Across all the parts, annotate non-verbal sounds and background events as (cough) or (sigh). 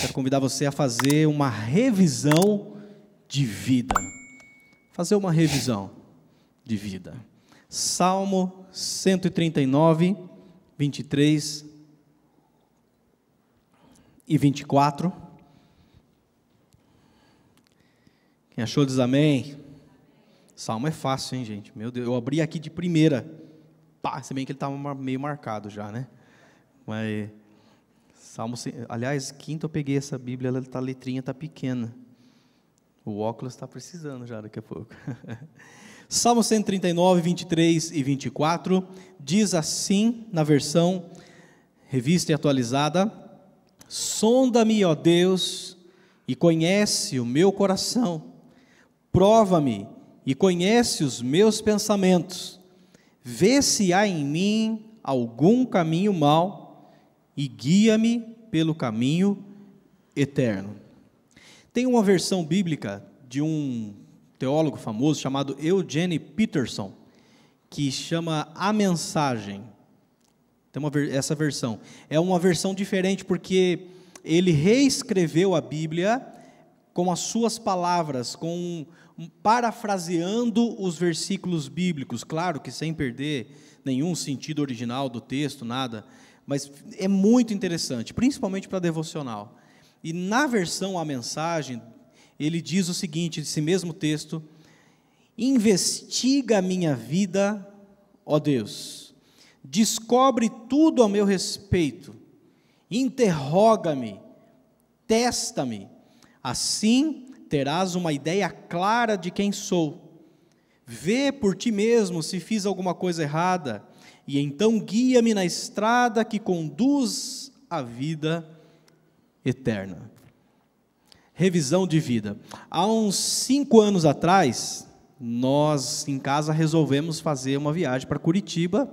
Quero convidar você a fazer uma revisão de vida. Fazer uma revisão de vida. Salmo 139, 23 e 24. Quem achou diz amém. Salmo é fácil, hein, gente? Meu Deus, eu abri aqui de primeira. Pá, se bem que ele estava meio marcado já, né? Mas Salmo, aliás, quinta eu peguei essa Bíblia, ela tá, a letrinha está pequena. O óculos está precisando já daqui a pouco. (laughs) Salmo 139, 23 e 24 diz assim na versão revista e atualizada: Sonda-me, ó Deus, e conhece o meu coração. Prova-me e conhece os meus pensamentos. Vê se há em mim algum caminho mau e guia-me pelo caminho eterno. Tem uma versão bíblica de um teólogo famoso chamado Eugene Peterson, que chama A Mensagem. Tem uma, essa versão. É uma versão diferente porque ele reescreveu a Bíblia com as suas palavras, com parafraseando os versículos bíblicos, claro que sem perder nenhum sentido original do texto, nada, mas é muito interessante, principalmente para devocional. E na versão A Mensagem, ele diz o seguinte, esse mesmo texto: Investiga a minha vida, ó Deus, descobre tudo a meu respeito, interroga-me, testa-me, assim terás uma ideia clara de quem sou. Vê por ti mesmo se fiz alguma coisa errada e então guia-me na estrada que conduz à vida eterna. Revisão de vida. Há uns cinco anos atrás, nós em casa resolvemos fazer uma viagem para Curitiba.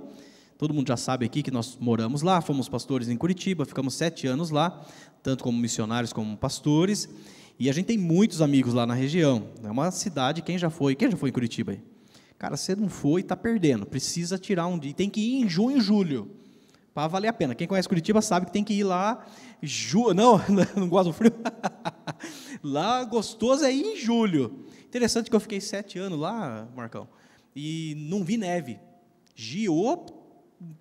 Todo mundo já sabe aqui que nós moramos lá, fomos pastores em Curitiba, ficamos sete anos lá, tanto como missionários como pastores. E a gente tem muitos amigos lá na região. É uma cidade, quem já foi? Quem já foi em Curitiba aí? Cara, você não foi, está perdendo. Precisa tirar um dia. Tem que ir em junho e julho para valer a pena. Quem conhece Curitiba sabe que tem que ir lá. Ju... (laughs) Não, não gosto do frio. (laughs) lá gostoso é ir em julho. Interessante que eu fiquei sete anos lá, Marcão, e não vi neve. Giou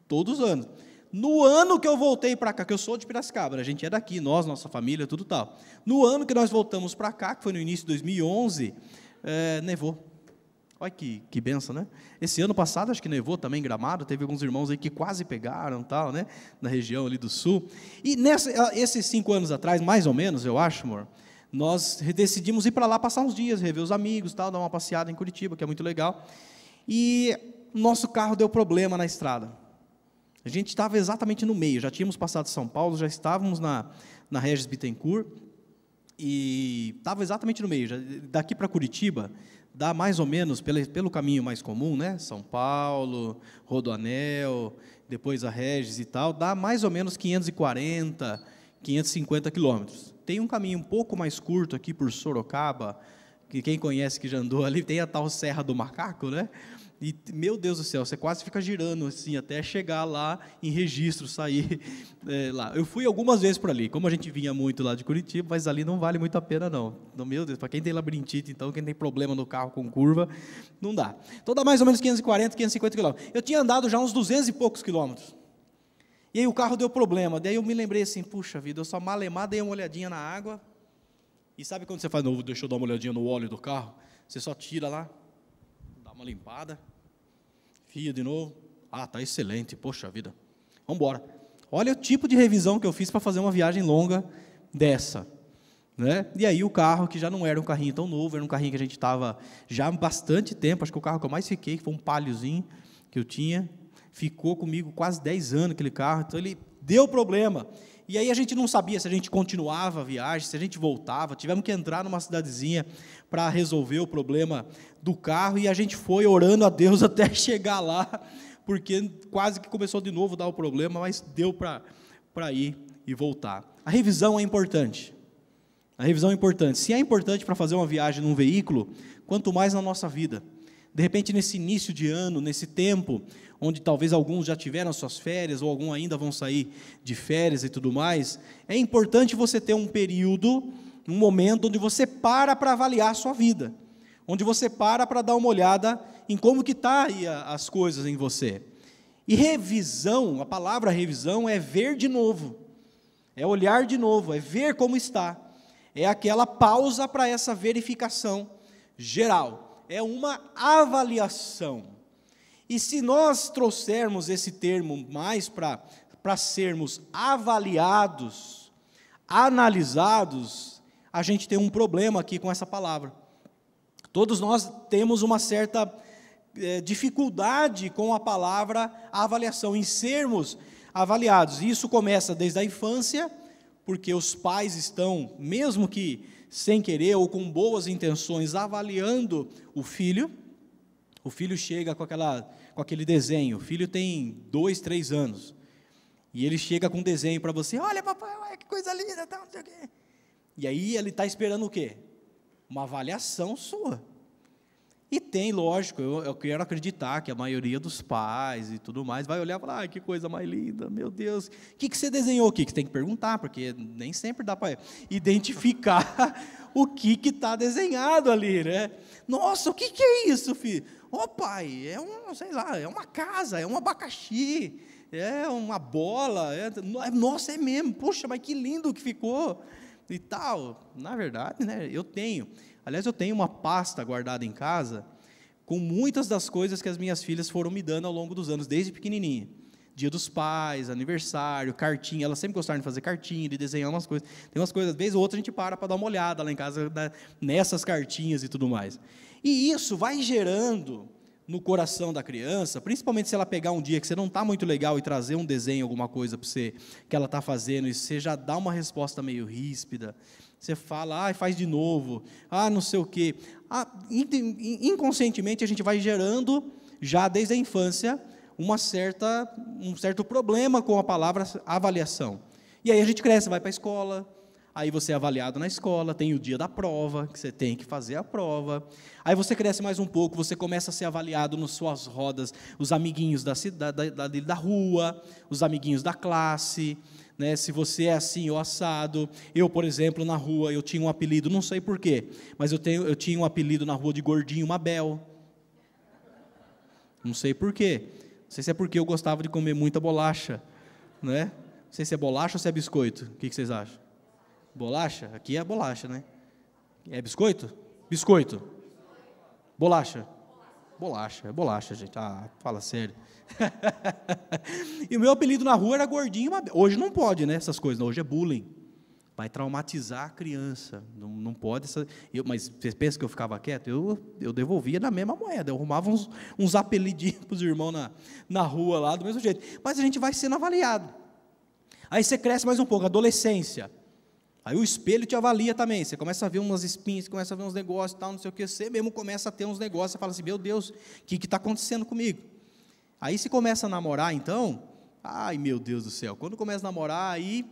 todos os anos. No ano que eu voltei para cá, que eu sou de Piracicaba, a gente é daqui, nós, nossa família, tudo tal. No ano que nós voltamos para cá, que foi no início de 2011, é, nevou. Olha que, que benção, né? Esse ano passado, acho que nevou também Gramado, teve alguns irmãos aí que quase pegaram, tal, né? Na região ali do sul. E nessa, esses cinco anos atrás, mais ou menos, eu acho, amor, nós decidimos ir para lá passar uns dias, rever os amigos, tal, dar uma passeada em Curitiba, que é muito legal. E nosso carro deu problema na estrada. A gente estava exatamente no meio, já tínhamos passado São Paulo, já estávamos na, na Regis Bittencourt, e estava exatamente no meio. Já, daqui para Curitiba, dá mais ou menos pelo, pelo caminho mais comum, né? São Paulo, Rodoanel, depois a Regis e tal, dá mais ou menos 540, 550 quilômetros. Tem um caminho um pouco mais curto aqui por Sorocaba, que quem conhece que já andou ali, tem a tal Serra do Macaco, né? E, meu Deus do céu, você quase fica girando assim, até chegar lá em registro, sair (laughs) é, lá. Eu fui algumas vezes por ali, como a gente vinha muito lá de Curitiba, mas ali não vale muito a pena, não. não meu Deus, para quem tem labirintite, então, quem tem problema no carro com curva, não dá. Então dá mais ou menos 540, 550 quilômetros. Eu tinha andado já uns 200 e poucos quilômetros. E aí o carro deu problema. Daí eu me lembrei assim, puxa vida, eu só malemar dei uma olhadinha na água. E sabe quando você faz, não, deixa eu dar uma olhadinha no óleo do carro? Você só tira lá, uma limpada, fia de novo. Ah, tá excelente, poxa vida. Vamos embora. Olha o tipo de revisão que eu fiz para fazer uma viagem longa dessa. Né? E aí o carro, que já não era um carrinho tão novo, era um carrinho que a gente estava já há bastante tempo, acho que o carro que eu mais fiquei, que foi um paliozinho que eu tinha, ficou comigo quase 10 anos aquele carro, então ele deu problema. E aí a gente não sabia se a gente continuava a viagem, se a gente voltava, tivemos que entrar numa cidadezinha para resolver o problema do carro e a gente foi orando a Deus (laughs) até chegar lá, porque quase que começou de novo a dar o problema, mas deu para ir e voltar. A revisão é importante. A revisão é importante. Se é importante para fazer uma viagem num veículo, quanto mais na nossa vida. De repente, nesse início de ano, nesse tempo, onde talvez alguns já tiveram suas férias, ou alguns ainda vão sair de férias e tudo mais, é importante você ter um período, um momento onde você para para avaliar a sua vida, onde você para para dar uma olhada em como que está as coisas em você. E revisão, a palavra revisão é ver de novo, é olhar de novo, é ver como está, é aquela pausa para essa verificação geral, é uma avaliação. E se nós trouxermos esse termo mais para sermos avaliados, analisados, a gente tem um problema aqui com essa palavra. Todos nós temos uma certa é, dificuldade com a palavra avaliação, em sermos avaliados. Isso começa desde a infância, porque os pais estão, mesmo que sem querer ou com boas intenções, avaliando o filho. O filho chega com, aquela, com aquele desenho, o filho tem dois, três anos, e ele chega com um desenho para você: olha, papai, olha que coisa linda, tá, não sei o quê. E aí ele está esperando o quê? Uma avaliação sua. E tem, lógico, eu, eu, quero acreditar que a maioria dos pais e tudo mais vai olhar e falar: ah, que coisa mais linda, meu Deus. O que, que você desenhou aqui? Que tem que perguntar, porque nem sempre dá para identificar (laughs) o que está desenhado ali, né? Nossa, o que, que é isso, filho? Ô pai, é um, sei lá, é uma casa, é um abacaxi, é uma bola. É, nossa, é mesmo, poxa, mas que lindo que ficou e tal. Na verdade, né, eu tenho. Aliás, eu tenho uma pasta guardada em casa com muitas das coisas que as minhas filhas foram me dando ao longo dos anos, desde pequenininha. Dia dos pais, aniversário, cartinha. Elas sempre gostaram de fazer cartinha, de desenhar umas coisas. Tem umas coisas, às vezes ou outra a gente para para dar uma olhada lá em casa né, nessas cartinhas e tudo mais. E isso vai gerando no coração da criança, principalmente se ela pegar um dia que você não está muito legal e trazer um desenho, alguma coisa para você que ela está fazendo, e você já dá uma resposta meio ríspida, você fala, ah, faz de novo, ah, não sei o quê. Ah, inconscientemente a gente vai gerando, já desde a infância, uma certa, um certo problema com a palavra avaliação. E aí a gente cresce, vai para a escola, aí você é avaliado na escola, tem o dia da prova, que você tem que fazer a prova. Aí você cresce mais um pouco, você começa a ser avaliado nas suas rodas, os amiguinhos da, da, da, da rua, os amiguinhos da classe, né, se você é assim ou assado. Eu, por exemplo, na rua, eu tinha um apelido, não sei porquê, mas eu, tenho, eu tinha um apelido na rua de Gordinho Mabel. Não sei porquê. Não sei se é porque eu gostava de comer muita bolacha, né? Não sei se é bolacha ou se é biscoito. O que, que vocês acham? Bolacha? Aqui é bolacha, né? É biscoito? Biscoito. Bolacha. Bolacha, é bolacha, gente. Ah, fala sério. (laughs) e o meu apelido na rua era gordinho. Hoje não pode, né? Essas coisas. Hoje é bullying. Vai traumatizar a criança. Não, não pode. Essa... Eu, mas você pensa que eu ficava quieto? Eu, eu devolvia na mesma moeda. Eu arrumava uns, uns apelidinhos (laughs) para os irmãos na, na rua lá, do mesmo jeito. Mas a gente vai sendo avaliado. Aí você cresce mais um pouco, adolescência. Aí o espelho te avalia também. Você começa a ver umas espinhas, começa a ver uns negócios, tal, não sei o que. Você mesmo começa a ter uns negócios. Você fala assim: Meu Deus, o que está acontecendo comigo? Aí se começa a namorar, então, ai meu Deus do céu. Quando começa a namorar, aí,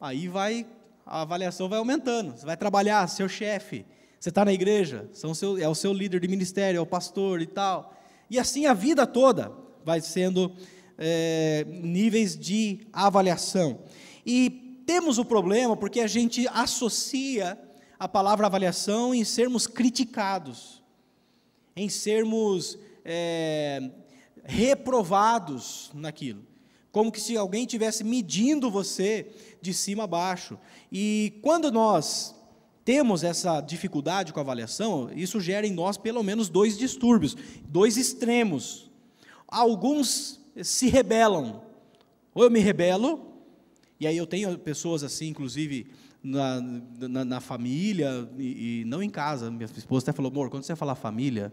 aí vai a avaliação vai aumentando. Você vai trabalhar, seu chefe. Você está na igreja, seu, é o seu líder de ministério, é o pastor e tal. E assim a vida toda vai sendo é, níveis de avaliação. E temos o problema porque a gente associa a palavra avaliação em sermos criticados, em sermos é, reprovados naquilo. Como que se alguém estivesse medindo você de cima a baixo. E quando nós temos essa dificuldade com a avaliação, isso gera em nós pelo menos dois distúrbios, dois extremos. Alguns se rebelam. Ou eu me rebelo, e aí eu tenho pessoas assim, inclusive na, na, na família e, e, não em casa. Minha esposa até falou, amor, quando você falar família,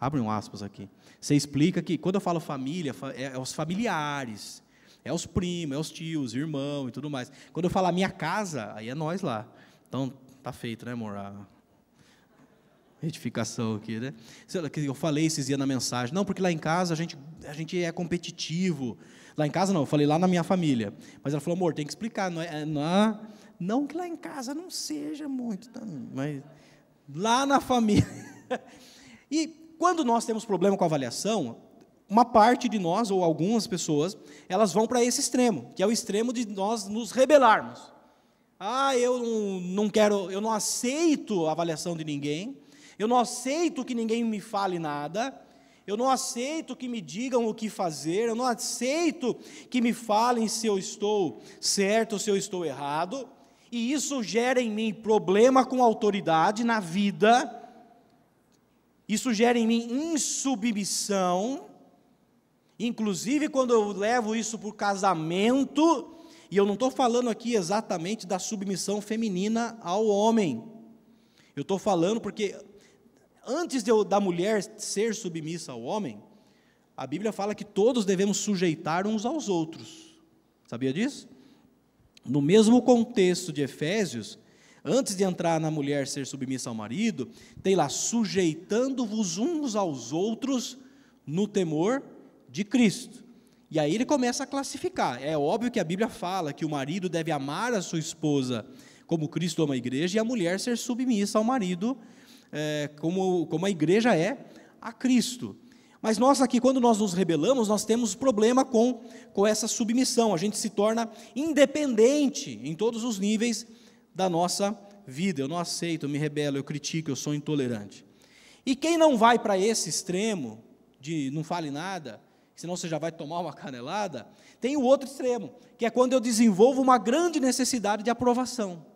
abre um aspas aqui. Você explica que quando eu falo família, é, é os familiares, é os primos, é os tios, irmão e tudo mais. Quando eu falar minha casa, aí é nós lá. Então, tá feito, né, amor? A retificação aqui, né? Eu falei esses dias na mensagem. Não, porque lá em casa a gente, a gente é competitivo. Lá em casa não, eu falei lá na minha família. Mas ela falou, amor, tem que explicar. Não, é, não, é, não que lá em casa não seja muito, mas lá na família. (laughs) e quando nós temos problema com avaliação, uma parte de nós, ou algumas pessoas, elas vão para esse extremo, que é o extremo de nós nos rebelarmos. Ah, eu não quero, eu não aceito a avaliação de ninguém, eu não aceito que ninguém me fale nada, eu não aceito que me digam o que fazer, eu não aceito que me falem se eu estou certo ou se eu estou errado, e isso gera em mim problema com autoridade na vida, isso gera em mim insubmissão, inclusive quando eu levo isso para o casamento, e eu não estou falando aqui exatamente da submissão feminina ao homem, eu estou falando porque antes de, da mulher ser submissa ao homem, a Bíblia fala que todos devemos sujeitar uns aos outros. Sabia disso? No mesmo contexto de Efésios, antes de entrar na mulher ser submissa ao marido, tem lá sujeitando-vos uns aos outros no temor de Cristo. E aí ele começa a classificar. É óbvio que a Bíblia fala que o marido deve amar a sua esposa como Cristo ama a igreja e a mulher ser submissa ao marido é, como, como a igreja é a Cristo. Mas nós aqui, quando nós nos rebelamos, nós temos problema com, com essa submissão. A gente se torna independente em todos os níveis da nossa vida. Eu não aceito, eu me rebelo, eu critico, eu sou intolerante. E quem não vai para esse extremo, de não fale nada, senão você já vai tomar uma canelada, tem o outro extremo, que é quando eu desenvolvo uma grande necessidade de aprovação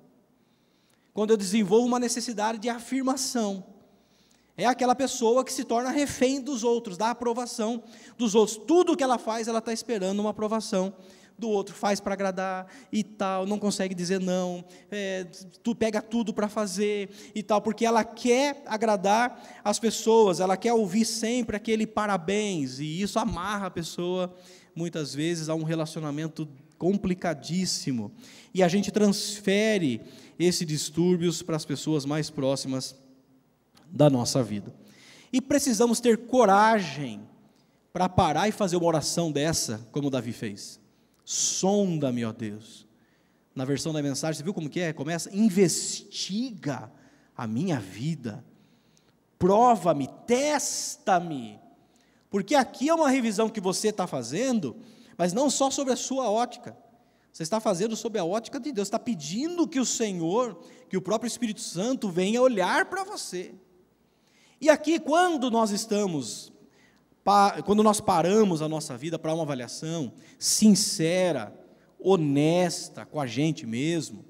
quando eu desenvolvo uma necessidade de afirmação. É aquela pessoa que se torna refém dos outros, da aprovação dos outros. Tudo que ela faz, ela está esperando uma aprovação do outro, faz para agradar e tal, não consegue dizer não, é, tu pega tudo para fazer e tal, porque ela quer agradar as pessoas, ela quer ouvir sempre aquele parabéns, e isso amarra a pessoa, muitas vezes, a um relacionamento complicadíssimo. E a gente transfere esses distúrbios para as pessoas mais próximas da nossa vida. E precisamos ter coragem para parar e fazer uma oração dessa, como Davi fez. Sonda-me, ó Deus. Na versão da mensagem, você viu como que é? Começa, investiga a minha vida, prova-me, testa-me, porque aqui é uma revisão que você está fazendo, mas não só sobre a sua ótica, você está fazendo sob a ótica de Deus, está pedindo que o Senhor, que o próprio Espírito Santo venha olhar para você. E aqui, quando nós estamos, quando nós paramos a nossa vida para uma avaliação sincera, honesta com a gente mesmo,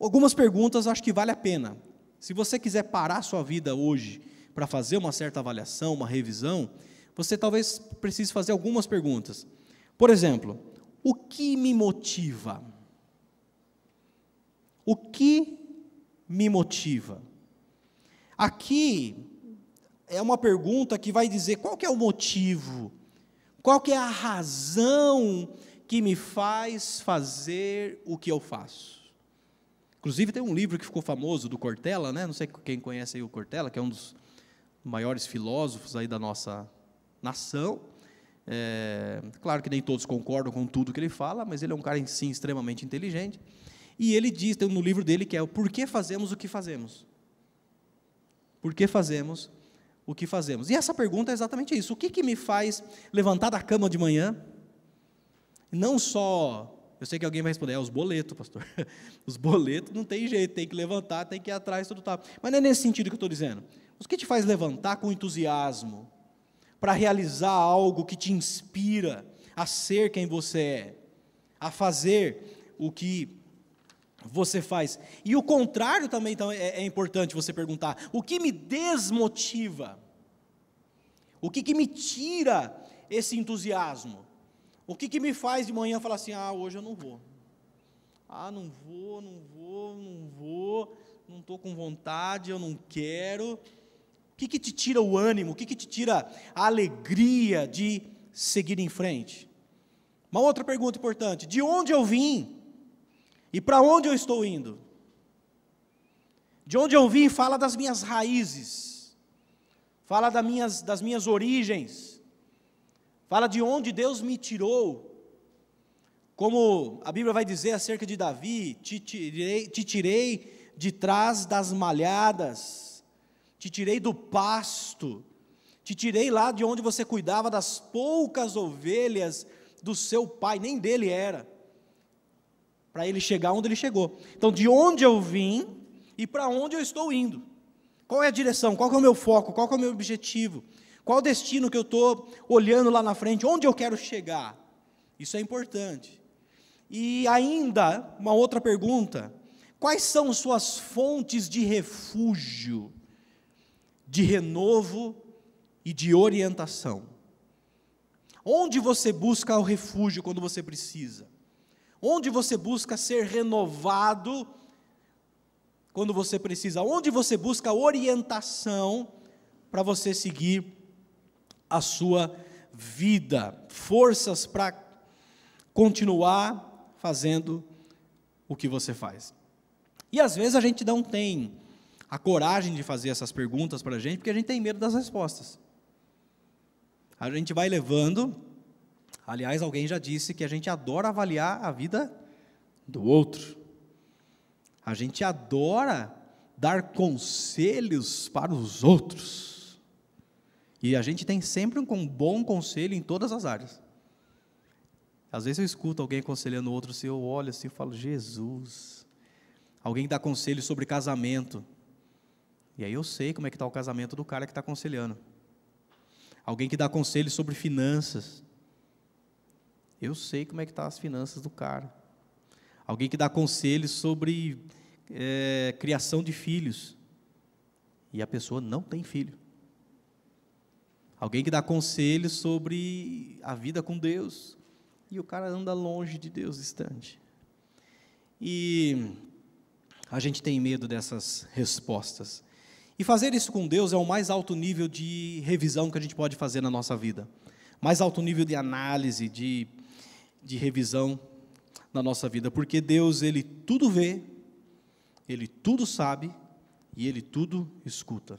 algumas perguntas acho que vale a pena. Se você quiser parar a sua vida hoje para fazer uma certa avaliação, uma revisão, você talvez precise fazer algumas perguntas. Por exemplo, o que me motiva? O que me motiva? Aqui é uma pergunta que vai dizer qual é o motivo, qual é a razão que me faz fazer o que eu faço. Inclusive tem um livro que ficou famoso do Cortella, né? Não sei quem conhece aí o Cortella, que é um dos maiores filósofos aí da nossa nação. É, claro que nem todos concordam com tudo que ele fala, mas ele é um cara em si extremamente inteligente. E ele diz no livro dele que é o porquê fazemos o que fazemos. Por que fazemos o que fazemos? E essa pergunta é exatamente isso. O que, que me faz levantar da cama de manhã? Não só, eu sei que alguém vai responder, é os boletos, pastor. (laughs) Os boletos não tem jeito, tem que levantar, tem que ir atrás, tudo tal. Mas não é nesse sentido que eu estou dizendo. O que te faz levantar com entusiasmo? Para realizar algo que te inspira a ser quem você é, a fazer o que você faz. E o contrário também então, é, é importante você perguntar: o que me desmotiva? O que, que me tira esse entusiasmo? O que, que me faz de manhã falar assim: ah, hoje eu não vou. Ah, não vou, não vou, não vou, não estou com vontade, eu não quero que, que te tira o ânimo? O que, que te tira a alegria de seguir em frente? Uma outra pergunta importante: de onde eu vim e para onde eu estou indo? De onde eu vim fala das minhas raízes, fala das minhas, das minhas origens, fala de onde Deus me tirou. Como a Bíblia vai dizer acerca de Davi: te tirei, te tirei de trás das malhadas te tirei do pasto, Te tirei lá de onde você cuidava das poucas ovelhas do seu pai, nem dele era, para ele chegar onde ele chegou. Então, de onde eu vim e para onde eu estou indo. Qual é a direção? Qual é o meu foco? Qual é o meu objetivo? Qual o destino que eu estou olhando lá na frente? Onde eu quero chegar? Isso é importante. E ainda, uma outra pergunta: quais são suas fontes de refúgio, de renovo e de orientação? Onde você busca o refúgio quando você precisa? Onde você busca ser renovado quando você precisa? Onde você busca orientação para você seguir a sua vida? Forças para continuar fazendo o que você faz. E às vezes a gente não tem a coragem de fazer essas perguntas para a gente, porque a gente tem medo das respostas. A gente vai levando. Aliás, alguém já disse que a gente adora avaliar a vida do outro. A gente adora dar conselhos para os outros. E a gente tem sempre um bom conselho em todas as áreas. Às vezes eu escuto alguém aconselhando outro, assim, eu olho assim e falo, Jesus. Alguém dá conselho sobre casamento. E aí eu sei como é que está o casamento do cara que está aconselhando alguém que dá conselhos sobre finanças. Eu sei como é que estão tá as finanças do cara. Alguém que dá conselhos sobre é, criação de filhos. E a pessoa não tem filho. Alguém que dá conselhos sobre a vida com Deus. E o cara anda longe de Deus, distante. E a gente tem medo dessas respostas. E fazer isso com Deus é o mais alto nível de revisão que a gente pode fazer na nossa vida. Mais alto nível de análise, de, de revisão na nossa vida. Porque Deus, Ele tudo vê, Ele tudo sabe e Ele tudo escuta.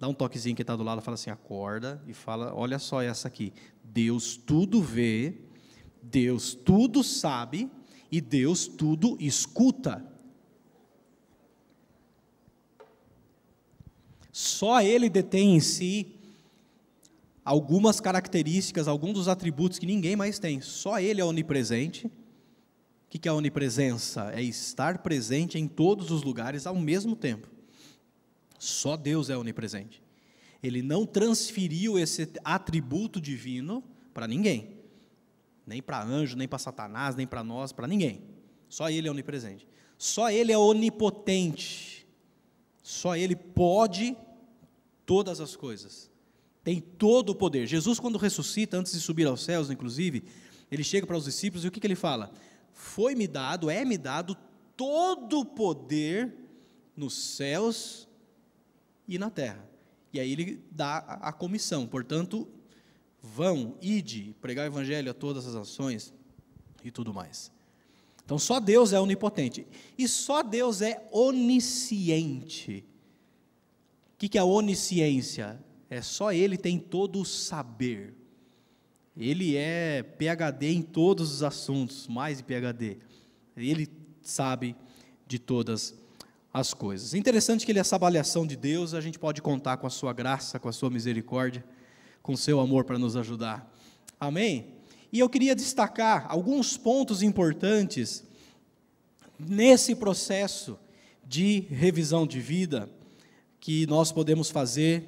Dá um toquezinho que está do lado, fala assim, acorda e fala, olha só essa aqui. Deus tudo vê, Deus tudo sabe e Deus tudo escuta. Só ele detém em si algumas características, alguns dos atributos que ninguém mais tem. Só ele é onipresente. O que é onipresença? É estar presente em todos os lugares ao mesmo tempo. Só Deus é onipresente. Ele não transferiu esse atributo divino para ninguém. Nem para anjo, nem para Satanás, nem para nós, para ninguém. Só ele é onipresente. Só ele é onipotente. Só Ele pode todas as coisas. Tem todo o poder. Jesus, quando ressuscita, antes de subir aos céus, inclusive, ele chega para os discípulos e o que, que ele fala? Foi-me dado, é-me dado todo o poder nos céus e na terra. E aí ele dá a comissão. Portanto, vão, ide, pregar o evangelho a todas as nações e tudo mais. Então só Deus é onipotente. E só Deus é onisciente. O que é a onisciência? É só Ele tem todo o saber. Ele é PhD em todos os assuntos, mais de PhD. Ele sabe de todas as coisas. Interessante que ele, essa avaliação de Deus, a gente pode contar com a sua graça, com a sua misericórdia, com o seu amor para nos ajudar. Amém? E eu queria destacar alguns pontos importantes nesse processo de revisão de vida que nós podemos fazer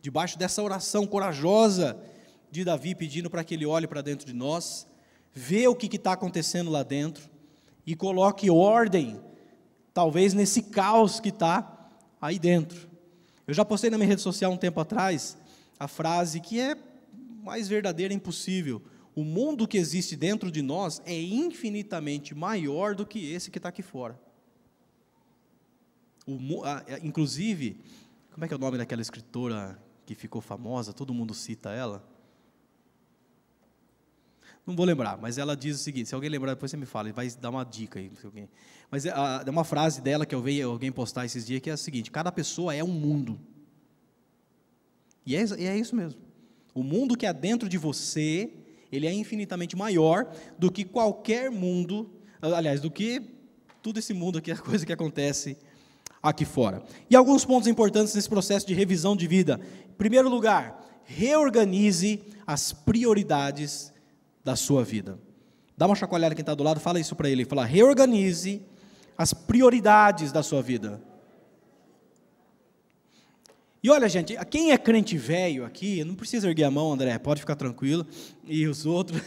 debaixo dessa oração corajosa de Davi pedindo para que ele olhe para dentro de nós, vê o que está acontecendo lá dentro e coloque ordem, talvez nesse caos que está aí dentro. Eu já postei na minha rede social um tempo atrás a frase que é mais verdadeira impossível o mundo que existe dentro de nós é infinitamente maior do que esse que está aqui fora. O, inclusive, como é que é o nome daquela escritora que ficou famosa? Todo mundo cita ela. Não vou lembrar, mas ela diz o seguinte: se alguém lembrar, depois você me fala, vai dar uma dica aí. Mas é, é uma frase dela que eu vi alguém postar esses dias que é a seguinte: cada pessoa é um mundo. E é, é isso mesmo. O mundo que há dentro de você ele é infinitamente maior do que qualquer mundo, aliás, do que tudo esse mundo aqui, (laughs) a coisa que acontece aqui fora. E alguns pontos importantes nesse processo de revisão de vida. Em primeiro lugar, reorganize as prioridades da sua vida. Dá uma chacoalhada quem está do lado, fala isso para ele. Fala, reorganize as prioridades da sua vida. E olha, gente, quem é crente velho aqui, não precisa erguer a mão, André, pode ficar tranquilo. E os outros,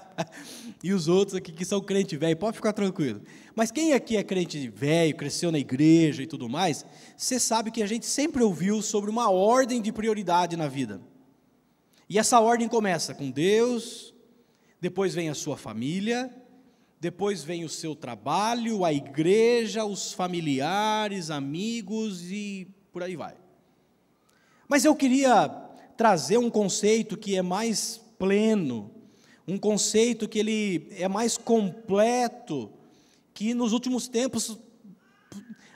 (laughs) e os outros aqui que são crente velho, pode ficar tranquilo. Mas quem aqui é crente velho, cresceu na igreja e tudo mais, você sabe que a gente sempre ouviu sobre uma ordem de prioridade na vida. E essa ordem começa com Deus, depois vem a sua família, depois vem o seu trabalho, a igreja, os familiares, amigos e por aí vai. Mas eu queria trazer um conceito que é mais pleno, um conceito que ele é mais completo, que nos últimos tempos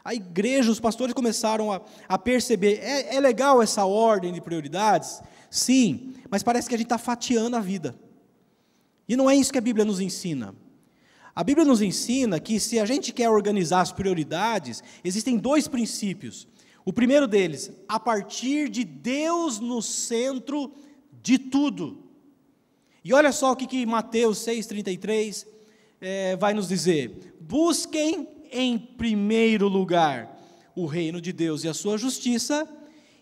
a igreja, os pastores começaram a, a perceber. É, é legal essa ordem de prioridades? Sim, mas parece que a gente está fatiando a vida. E não é isso que a Bíblia nos ensina. A Bíblia nos ensina que se a gente quer organizar as prioridades, existem dois princípios o primeiro deles, a partir de Deus no centro de tudo. E olha só o que, que Mateus 6,33 é, vai nos dizer: busquem em primeiro lugar o reino de Deus e a sua justiça,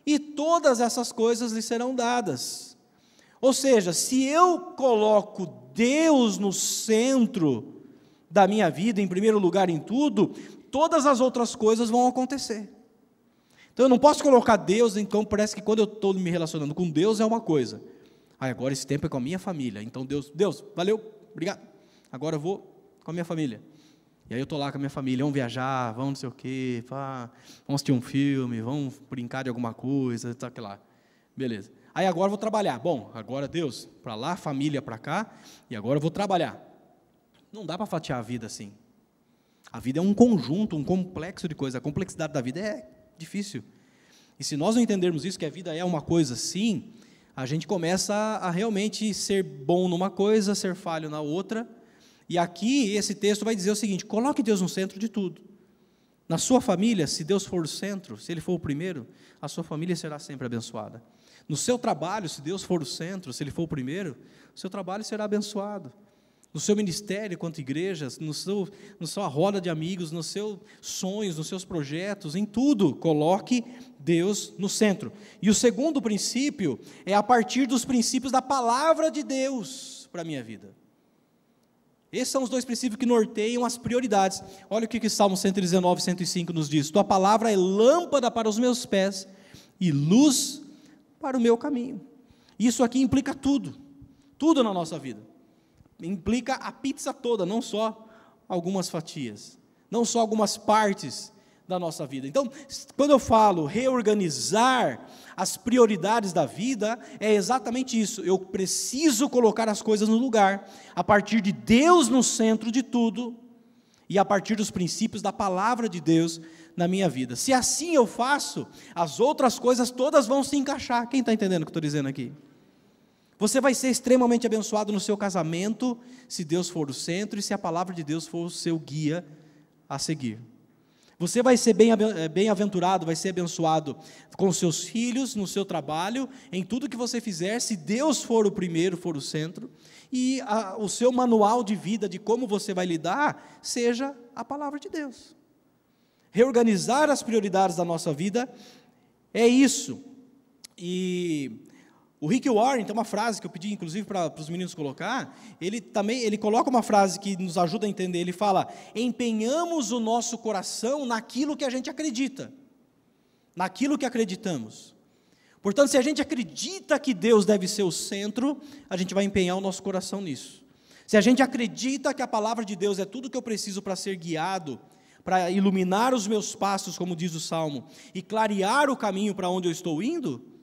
e todas essas coisas lhe serão dadas. Ou seja, se eu coloco Deus no centro da minha vida, em primeiro lugar em tudo, todas as outras coisas vão acontecer. Então eu não posso colocar Deus, então parece que quando eu estou me relacionando com Deus é uma coisa. Ah, agora esse tempo é com a minha família. Então Deus, Deus, valeu, obrigado. Agora eu vou com a minha família. E aí eu estou lá com a minha família, vamos viajar, vamos não sei o quê, vamos assistir um filme, vamos brincar de alguma coisa, tá que lá. Beleza. Aí agora eu vou trabalhar. Bom, agora Deus, para lá, família para cá, e agora eu vou trabalhar. Não dá para fatiar a vida assim. A vida é um conjunto, um complexo de coisas. A complexidade da vida é difícil. E se nós não entendermos isso, que a vida é uma coisa assim, a gente começa a, a realmente ser bom numa coisa, ser falho na outra. E aqui esse texto vai dizer o seguinte: coloque Deus no centro de tudo. Na sua família, se Deus for o centro, se Ele for o primeiro, a sua família será sempre abençoada. No seu trabalho, se Deus for o centro, se Ele for o primeiro, o seu trabalho será abençoado no seu ministério quanto igrejas, no seu, na sua roda de amigos, nos seus sonhos, nos seus projetos, em tudo, coloque Deus no centro. E o segundo princípio é a partir dos princípios da palavra de Deus para a minha vida. Esses são os dois princípios que norteiam as prioridades. Olha o que, que Salmo 119, 105 nos diz: Tua palavra é lâmpada para os meus pés e luz para o meu caminho. Isso aqui implica tudo, tudo na nossa vida implica a pizza toda, não só algumas fatias, não só algumas partes da nossa vida. Então, quando eu falo reorganizar as prioridades da vida, é exatamente isso. Eu preciso colocar as coisas no lugar, a partir de Deus no centro de tudo e a partir dos princípios da palavra de Deus na minha vida. Se assim eu faço, as outras coisas todas vão se encaixar. Quem está entendendo o que estou dizendo aqui? Você vai ser extremamente abençoado no seu casamento, se Deus for o centro e se a palavra de Deus for o seu guia a seguir. Você vai ser eh, bem-aventurado, vai ser abençoado com seus filhos, no seu trabalho, em tudo que você fizer, se Deus for o primeiro, for o centro, e a, o seu manual de vida, de como você vai lidar, seja a palavra de Deus. Reorganizar as prioridades da nossa vida é isso. E o Rick Warren tem uma frase que eu pedi, inclusive, para os meninos colocar. Ele também ele coloca uma frase que nos ajuda a entender. Ele fala: empenhamos o nosso coração naquilo que a gente acredita, naquilo que acreditamos. Portanto, se a gente acredita que Deus deve ser o centro, a gente vai empenhar o nosso coração nisso. Se a gente acredita que a palavra de Deus é tudo que eu preciso para ser guiado, para iluminar os meus passos, como diz o salmo, e clarear o caminho para onde eu estou indo,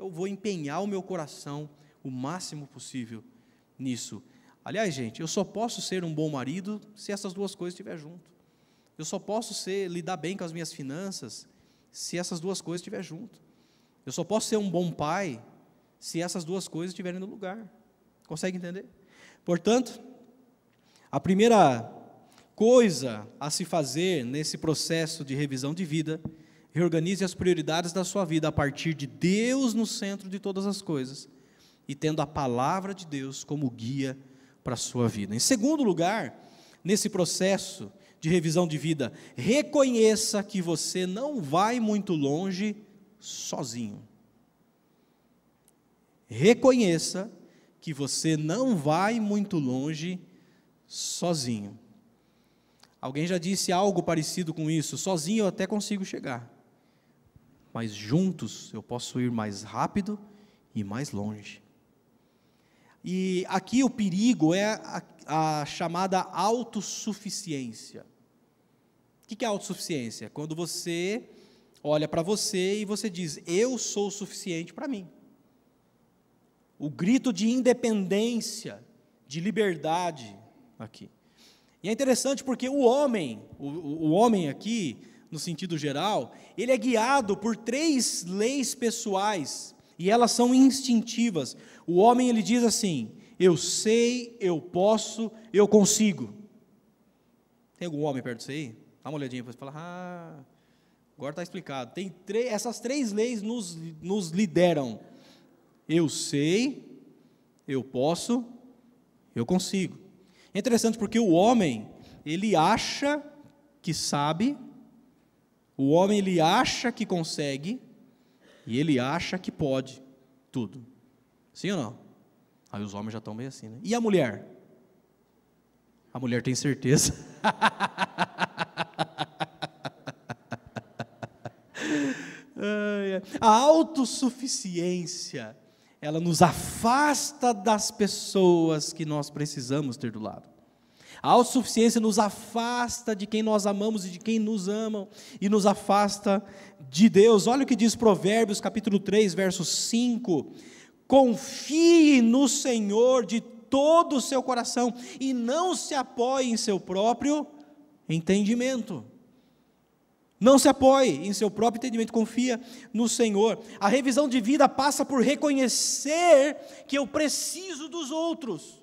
eu vou empenhar o meu coração o máximo possível nisso. Aliás, gente, eu só posso ser um bom marido se essas duas coisas estiverem junto. Eu só posso ser lidar bem com as minhas finanças se essas duas coisas estiverem junto. Eu só posso ser um bom pai se essas duas coisas estiverem no lugar. Consegue entender? Portanto, a primeira coisa a se fazer nesse processo de revisão de vida, reorganize as prioridades da sua vida a partir de Deus no centro de todas as coisas e tendo a palavra de Deus como guia para a sua vida. Em segundo lugar, nesse processo de revisão de vida, reconheça que você não vai muito longe sozinho. Reconheça que você não vai muito longe sozinho. Alguém já disse algo parecido com isso. Sozinho eu até consigo chegar, mas juntos eu posso ir mais rápido e mais longe. E aqui o perigo é a, a chamada autossuficiência. O que é autossuficiência? Quando você olha para você e você diz: Eu sou suficiente para mim. O grito de independência, de liberdade aqui. E é interessante porque o homem, o, o homem aqui, no sentido geral, ele é guiado por três leis pessoais e elas são instintivas. O homem ele diz assim: eu sei, eu posso, eu consigo. Tem algum homem perto você aí? Dá uma olhadinha para você falar, ah, agora está explicado. Tem essas três leis nos, nos lideram. Eu sei, eu posso, eu consigo. É interessante porque o homem, ele acha que sabe, o homem ele acha que consegue e ele acha que pode tudo. Sim ou não? Aí os homens já estão meio assim, né? E a mulher? A mulher tem certeza. (laughs) a autossuficiência ela nos afasta das pessoas que nós precisamos ter do lado. A autossuficiência nos afasta de quem nós amamos e de quem nos amam, e nos afasta de Deus. Olha o que diz Provérbios, capítulo 3, verso 5. Confie no Senhor de todo o seu coração, e não se apoie em seu próprio entendimento. Não se apoie em seu próprio entendimento, confia no Senhor. A revisão de vida passa por reconhecer que eu preciso dos outros.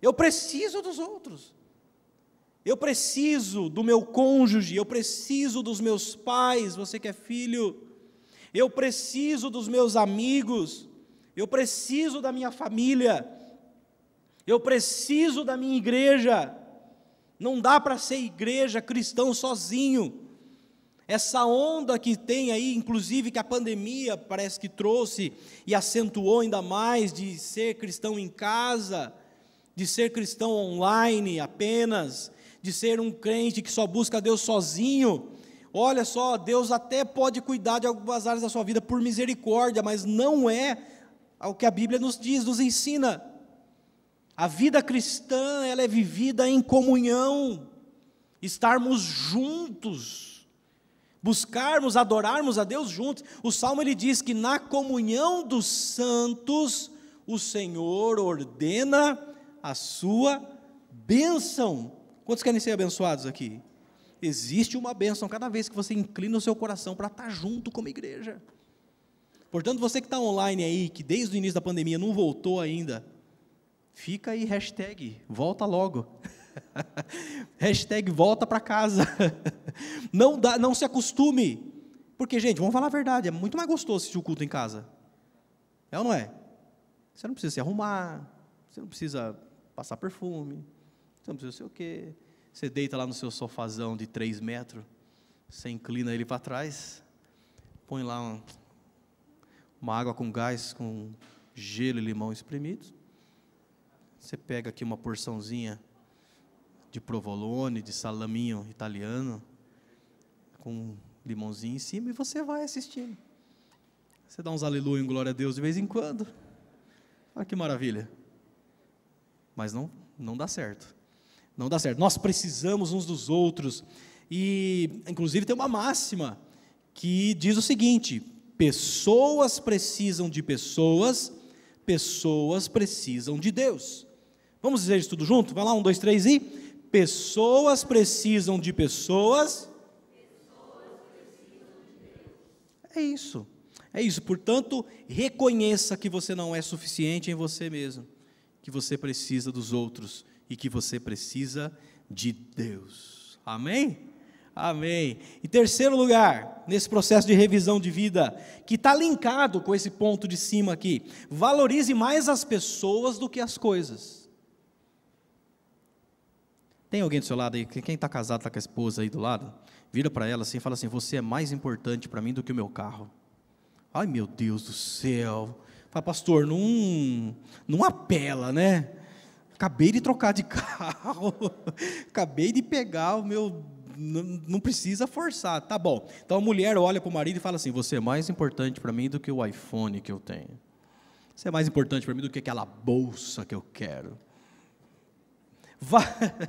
Eu preciso dos outros. Eu preciso do meu cônjuge, eu preciso dos meus pais, você que é filho. Eu preciso dos meus amigos. Eu preciso da minha família. Eu preciso da minha igreja. Não dá para ser igreja cristão sozinho. Essa onda que tem aí, inclusive que a pandemia parece que trouxe e acentuou ainda mais de ser cristão em casa, de ser cristão online apenas, de ser um crente que só busca Deus sozinho. Olha só, Deus até pode cuidar de algumas áreas da sua vida por misericórdia, mas não é o que a Bíblia nos diz, nos ensina. A vida cristã, ela é vivida em comunhão, estarmos juntos, buscarmos, adorarmos a Deus juntos. O Salmo ele diz que na comunhão dos santos, o Senhor ordena a sua bênção. Quantos querem ser abençoados aqui? Existe uma bênção cada vez que você inclina o seu coração para estar junto como igreja. Portanto, você que está online aí, que desde o início da pandemia não voltou ainda, Fica aí, hashtag, volta logo. (laughs) hashtag volta para casa. (laughs) não, dá, não se acostume. Porque, gente, vamos falar a verdade, é muito mais gostoso assistir o culto em casa. É ou não é? Você não precisa se arrumar, você não precisa passar perfume, você não precisa sei o quê. Você deita lá no seu sofazão de 3 metros, você inclina ele para trás, põe lá uma, água com gás, com gelo e limão espremidos, você pega aqui uma porçãozinha de provolone, de salaminho italiano, com limãozinho em cima, e você vai assistindo. Você dá uns aleluia em glória a Deus de vez em quando. Olha que maravilha. Mas não, não dá certo. Não dá certo. Nós precisamos uns dos outros. E, inclusive, tem uma máxima que diz o seguinte: pessoas precisam de pessoas, pessoas precisam de Deus. Vamos dizer isso tudo junto? Vai lá, um, dois, três e. Pessoas precisam de pessoas. É isso. É isso. Portanto, reconheça que você não é suficiente em você mesmo, que você precisa dos outros e que você precisa de Deus. Amém? Amém. Em terceiro lugar, nesse processo de revisão de vida, que está linkado com esse ponto de cima aqui, valorize mais as pessoas do que as coisas. Tem alguém do seu lado aí? Quem está casado, está com a esposa aí do lado? Vira para ela assim e fala assim: Você é mais importante para mim do que o meu carro. Ai meu Deus do céu. Fala, pastor, não, não apela, né? Acabei de trocar de (laughs) carro, acabei de pegar o meu. Não, não precisa forçar, tá bom. Então a mulher olha para o marido e fala assim: Você é mais importante para mim do que o iPhone que eu tenho. Você é mais importante para mim do que aquela bolsa que eu quero. Va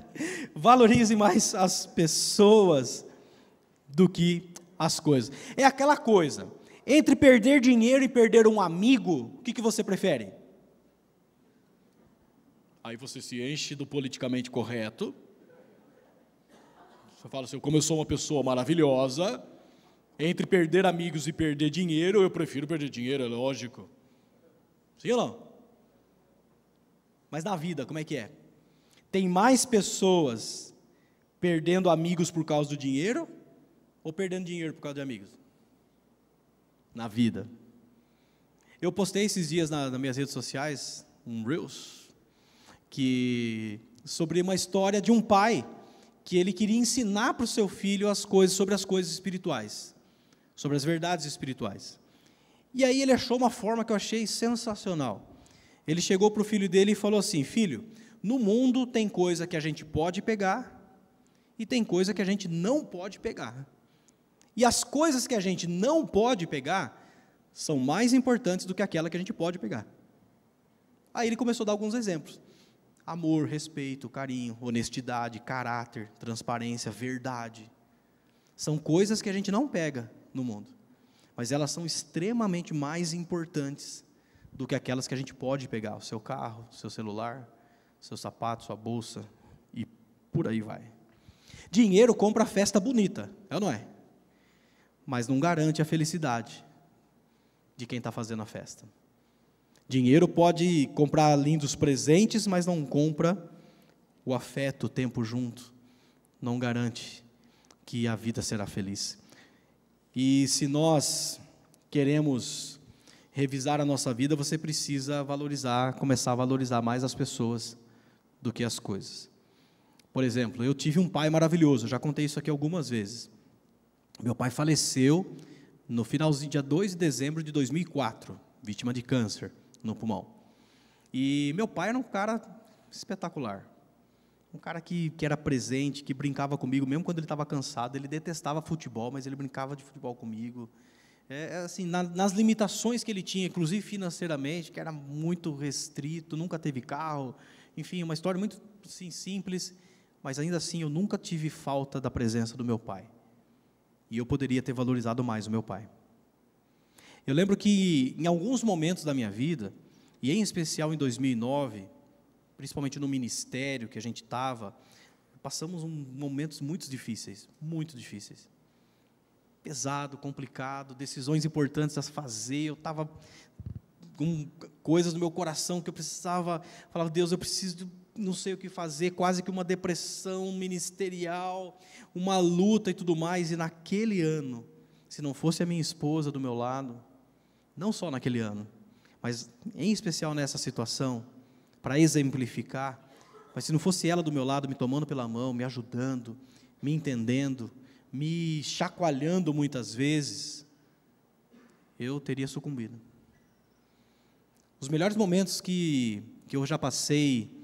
(laughs) valorize mais as pessoas do que as coisas. É aquela coisa. Entre perder dinheiro e perder um amigo, o que, que você prefere? Aí você se enche do politicamente correto. Você fala assim: como eu sou uma pessoa maravilhosa, entre perder amigos e perder dinheiro, eu prefiro perder dinheiro, é lógico. Sim ou não? Mas na vida, como é que é? Tem mais pessoas perdendo amigos por causa do dinheiro ou perdendo dinheiro por causa de amigos? Na vida. Eu postei esses dias na, nas minhas redes sociais um Reels que sobre uma história de um pai que ele queria ensinar para o seu filho as coisas sobre as coisas espirituais, sobre as verdades espirituais. E aí ele achou uma forma que eu achei sensacional. Ele chegou para o filho dele e falou assim: Filho, no mundo tem coisa que a gente pode pegar e tem coisa que a gente não pode pegar. E as coisas que a gente não pode pegar são mais importantes do que aquela que a gente pode pegar. Aí ele começou a dar alguns exemplos: amor, respeito, carinho, honestidade, caráter, transparência, verdade. São coisas que a gente não pega no mundo, mas elas são extremamente mais importantes do que aquelas que a gente pode pegar: o seu carro, o seu celular, seu sapato, sua bolsa e por aí vai. Dinheiro compra festa bonita, é ou não é? Mas não garante a felicidade de quem está fazendo a festa. Dinheiro pode comprar lindos presentes, mas não compra o afeto, o tempo junto. Não garante que a vida será feliz. E se nós queremos revisar a nossa vida, você precisa valorizar, começar a valorizar mais as pessoas do que as coisas. Por exemplo, eu tive um pai maravilhoso, já contei isso aqui algumas vezes. Meu pai faleceu no finalzinho, dia 2 de dezembro de 2004, vítima de câncer no pulmão. E meu pai era um cara espetacular. Um cara que, que era presente, que brincava comigo, mesmo quando ele estava cansado. Ele detestava futebol, mas ele brincava de futebol comigo. É, é, assim, na, nas limitações que ele tinha, inclusive financeiramente, que era muito restrito, nunca teve carro. Enfim, uma história muito assim, simples, mas ainda assim eu nunca tive falta da presença do meu pai. E eu poderia ter valorizado mais o meu pai. Eu lembro que em alguns momentos da minha vida, e em especial em 2009, principalmente no ministério que a gente estava, passamos um, momentos muito difíceis, muito difíceis. Pesado, complicado, decisões importantes a fazer, eu estava com coisas no meu coração que eu precisava, falava, Deus, eu preciso não sei o que fazer, quase que uma depressão ministerial, uma luta e tudo mais. E naquele ano, se não fosse a minha esposa do meu lado, não só naquele ano, mas em especial nessa situação, para exemplificar, mas se não fosse ela do meu lado, me tomando pela mão, me ajudando, me entendendo, me chacoalhando muitas vezes, eu teria sucumbido. Os melhores momentos que, que eu já passei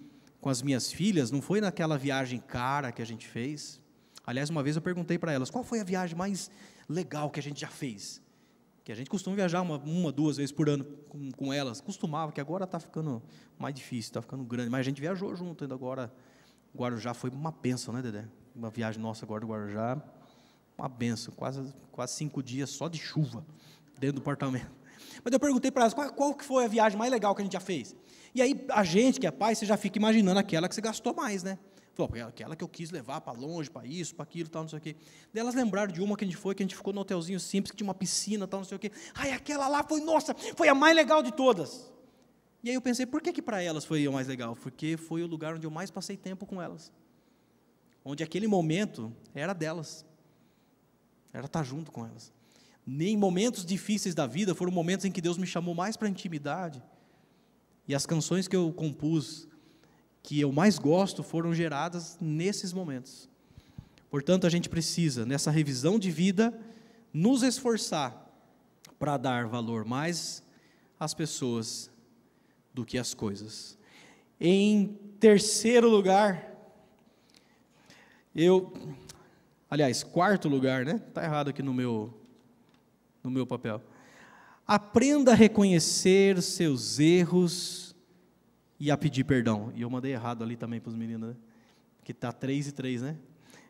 com as minhas filhas não foi naquela viagem cara que a gente fez. Aliás, uma vez eu perguntei para elas qual foi a viagem mais legal que a gente já fez. Que a gente costuma viajar uma, uma duas vezes por ano com, com elas. Costumava, que agora está ficando mais difícil, está ficando grande. Mas a gente viajou junto ainda agora. Guarujá foi uma benção, né, Dedé? Uma viagem nossa agora do Guarujá, uma benção. Quase, quase cinco dias só de chuva dentro do apartamento. Mas eu perguntei para elas qual, qual que foi a viagem mais legal que a gente já fez. E aí, a gente que é pai, você já fica imaginando aquela que você gastou mais, né? Falou, aquela que eu quis levar para longe, para isso, para aquilo, tal, não sei o quê. Daí elas lembraram de uma que a gente foi, que a gente ficou no hotelzinho simples, que tinha uma piscina, tal, não sei o quê. Ai, aquela lá foi, nossa, foi a mais legal de todas. E aí eu pensei, por que, que para elas foi a mais legal? Porque foi o lugar onde eu mais passei tempo com elas. onde aquele momento era delas, era estar junto com elas. Nem momentos difíceis da vida foram momentos em que Deus me chamou mais para intimidade. E as canções que eu compus, que eu mais gosto, foram geradas nesses momentos. Portanto, a gente precisa, nessa revisão de vida, nos esforçar para dar valor mais às pessoas do que às coisas. Em terceiro lugar, eu, aliás, quarto lugar, né? Tá errado aqui no meu no meu papel. Aprenda a reconhecer seus erros e a pedir perdão. E eu mandei errado ali também para os meninos, né? Que tá três e três, né?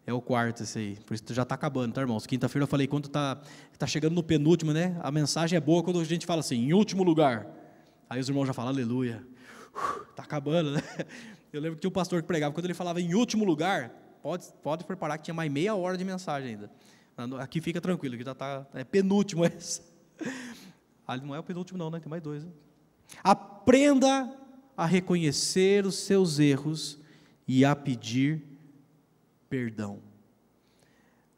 É o quarto esse aí. Por isso já está acabando, tá, irmãos? Quinta-feira eu falei, quando está tá chegando no penúltimo, né? A mensagem é boa quando a gente fala assim, em último lugar. Aí os irmãos já falam, aleluia. Está acabando, né? (laughs) Eu lembro que um pastor que pregava, quando ele falava em último lugar, pode, pode preparar que tinha mais meia hora de mensagem ainda. Aqui fica tranquilo, que já está. É penúltimo (laughs) esse. Ali não é o penúltimo, não, né? Tem mais dois. Né? Aprenda a reconhecer os seus erros e a pedir perdão.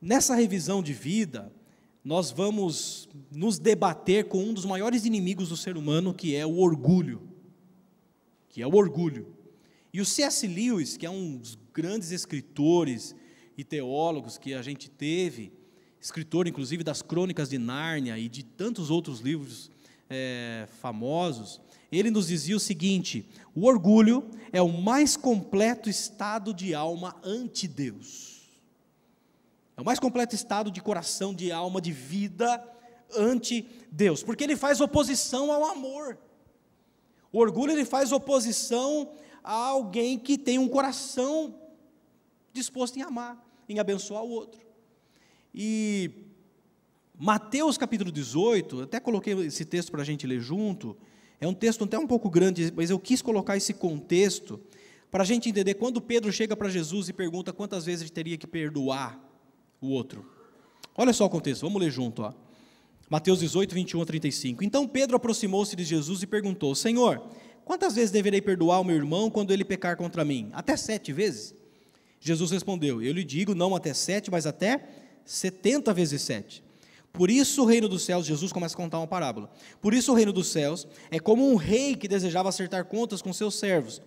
Nessa revisão de vida, nós vamos nos debater com um dos maiores inimigos do ser humano, que é o orgulho. Que é o orgulho. E o C.S. Lewis, que é um dos grandes escritores e teólogos que a gente teve, escritor inclusive das Crônicas de Nárnia e de tantos outros livros é, famosos, ele nos dizia o seguinte: o orgulho é o mais completo estado de alma ante Deus. É o mais completo estado de coração, de alma, de vida ante Deus, porque ele faz oposição ao amor. O orgulho ele faz oposição a alguém que tem um coração disposto em amar, em abençoar o outro. E Mateus capítulo 18, até coloquei esse texto para a gente ler junto, é um texto até um pouco grande, mas eu quis colocar esse contexto para a gente entender quando Pedro chega para Jesus e pergunta quantas vezes ele teria que perdoar o outro. Olha só o contexto, vamos ler junto. Ó. Mateus 18, 21 a 35. Então Pedro aproximou-se de Jesus e perguntou: Senhor, quantas vezes deverei perdoar o meu irmão quando ele pecar contra mim? Até sete vezes? Jesus respondeu: Eu lhe digo, não até sete, mas até setenta vezes sete. Por isso o reino dos céus, Jesus começa a contar uma parábola. Por isso o reino dos céus é como um rei que desejava acertar contas com seus servos.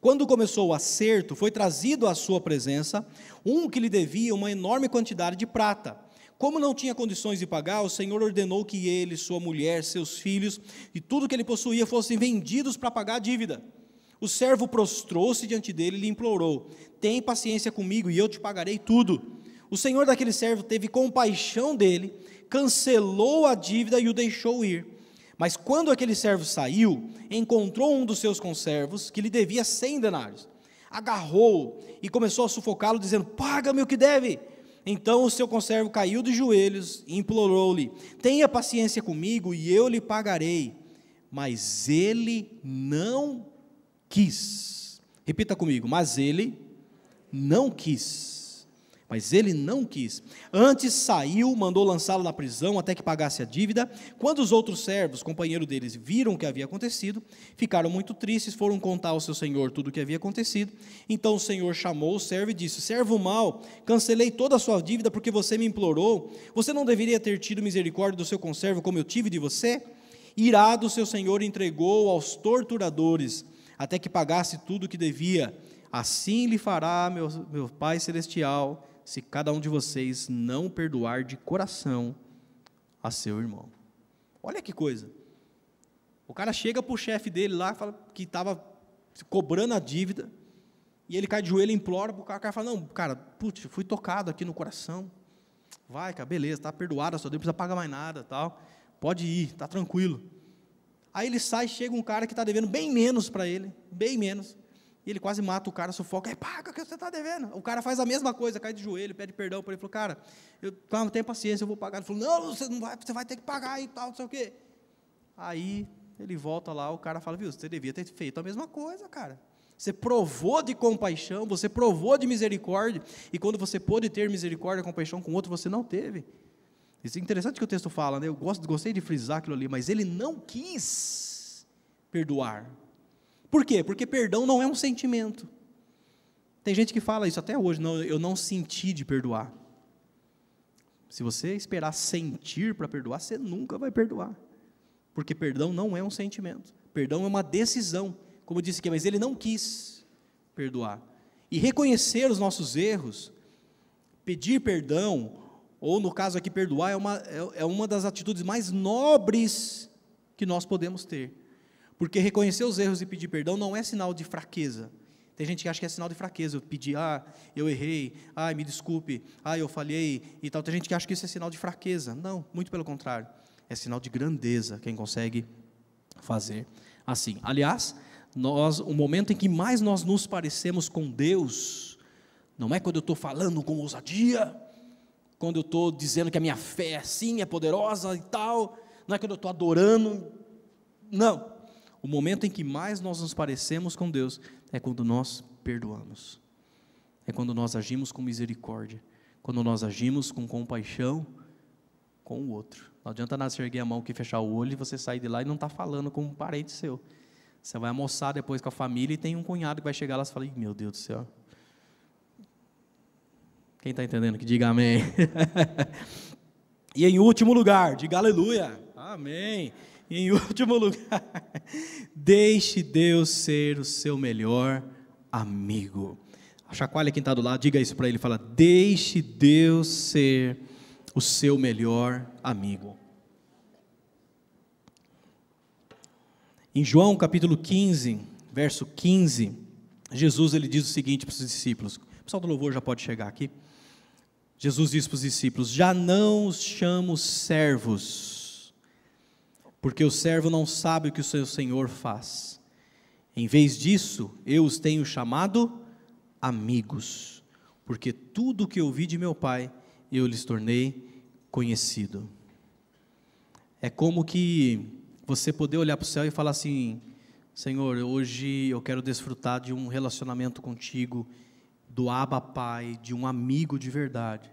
Quando começou o acerto, foi trazido à sua presença um que lhe devia uma enorme quantidade de prata. Como não tinha condições de pagar, o Senhor ordenou que ele, sua mulher, seus filhos e tudo que ele possuía fossem vendidos para pagar a dívida. O servo prostrou-se diante dele e lhe implorou: Tem paciência comigo e eu te pagarei tudo. O senhor daquele servo teve compaixão dele, cancelou a dívida e o deixou ir. Mas quando aquele servo saiu, encontrou um dos seus conservos que lhe devia cem denários. Agarrou e começou a sufocá-lo, dizendo: Paga-me o que deve. Então o seu conservo caiu de joelhos e implorou-lhe: Tenha paciência comigo e eu lhe pagarei. Mas ele não quis. Repita comigo: Mas ele não quis. Mas ele não quis. Antes saiu, mandou lançá-lo na prisão até que pagasse a dívida. Quando os outros servos, companheiros deles, viram o que havia acontecido, ficaram muito tristes, foram contar ao seu senhor tudo o que havia acontecido. Então o senhor chamou o servo e disse: Servo mau, cancelei toda a sua dívida porque você me implorou. Você não deveria ter tido misericórdia do seu conservo como eu tive de você? Irado, seu senhor entregou aos torturadores até que pagasse tudo o que devia. Assim lhe fará meu, meu Pai Celestial se cada um de vocês não perdoar de coração a seu irmão. Olha que coisa. O cara chega para o chefe dele lá, fala que estava cobrando a dívida, e ele cai de joelho e implora para o cara. O cara fala: Não, cara, putz, fui tocado aqui no coração. Vai, cara, beleza, está perdoado sua dívida, não precisa pagar mais nada, tal. Pode ir, está tranquilo. Aí ele sai, chega um cara que está devendo bem menos para ele, bem menos. E ele quase mata o cara, sufoca, é paga que você está devendo. O cara faz a mesma coisa, cai de joelho, pede perdão para ele, falou, cara, eu calma, tenha paciência, eu vou pagar. Ele falou, não, você não vai, você vai ter que pagar e tal, não sei o quê. Aí ele volta lá, o cara fala, viu, você devia ter feito a mesma coisa, cara. Você provou de compaixão, você provou de misericórdia, e quando você pôde ter misericórdia e compaixão com outro, você não teve. Isso é interessante que o texto fala, né? Eu gosto, gostei de frisar aquilo ali, mas ele não quis perdoar. Por quê? Porque perdão não é um sentimento. Tem gente que fala isso até hoje, não, eu não senti de perdoar. Se você esperar sentir para perdoar, você nunca vai perdoar. Porque perdão não é um sentimento. Perdão é uma decisão. Como disse aqui, mas ele não quis perdoar. E reconhecer os nossos erros, pedir perdão, ou no caso aqui, perdoar, é uma, é, é uma das atitudes mais nobres que nós podemos ter. Porque reconhecer os erros e pedir perdão não é sinal de fraqueza. Tem gente que acha que é sinal de fraqueza. Eu pedi, ah, eu errei, ah, me desculpe, ah, eu falhei e tal. Tem gente que acha que isso é sinal de fraqueza. Não, muito pelo contrário. É sinal de grandeza quem consegue fazer assim. Aliás, nós, o momento em que mais nós nos parecemos com Deus, não é quando eu estou falando com ousadia, quando eu estou dizendo que a minha fé é assim, é poderosa e tal, não é quando eu estou adorando, não. O momento em que mais nós nos parecemos com Deus é quando nós perdoamos, é quando nós agimos com misericórdia, quando nós agimos com compaixão com o outro. Não adianta nada você erguer a mão aqui, fechar o olho e você sair de lá e não estar tá falando com um parente seu. Você vai almoçar depois com a família e tem um cunhado que vai chegar lá e fala: Meu Deus do céu. Quem está entendendo? Que diga amém. (laughs) e em último lugar, diga aleluia. Amém. E em (laughs) último lugar, deixe Deus ser o seu melhor amigo. Chacoalha quem está do lado, diga isso para ele, fala, deixe Deus ser o seu melhor amigo. Em João capítulo 15, verso 15, Jesus ele diz o seguinte para os discípulos. O pessoal do louvor já pode chegar aqui. Jesus diz para os discípulos: Já não os chamo servos, porque o servo não sabe o que o seu senhor faz. Em vez disso, eu os tenho chamado amigos, porque tudo o que ouvi de meu Pai eu lhes tornei conhecido. É como que você poder olhar para o céu e falar assim: Senhor, hoje eu quero desfrutar de um relacionamento contigo, do Abba Pai, de um amigo de verdade.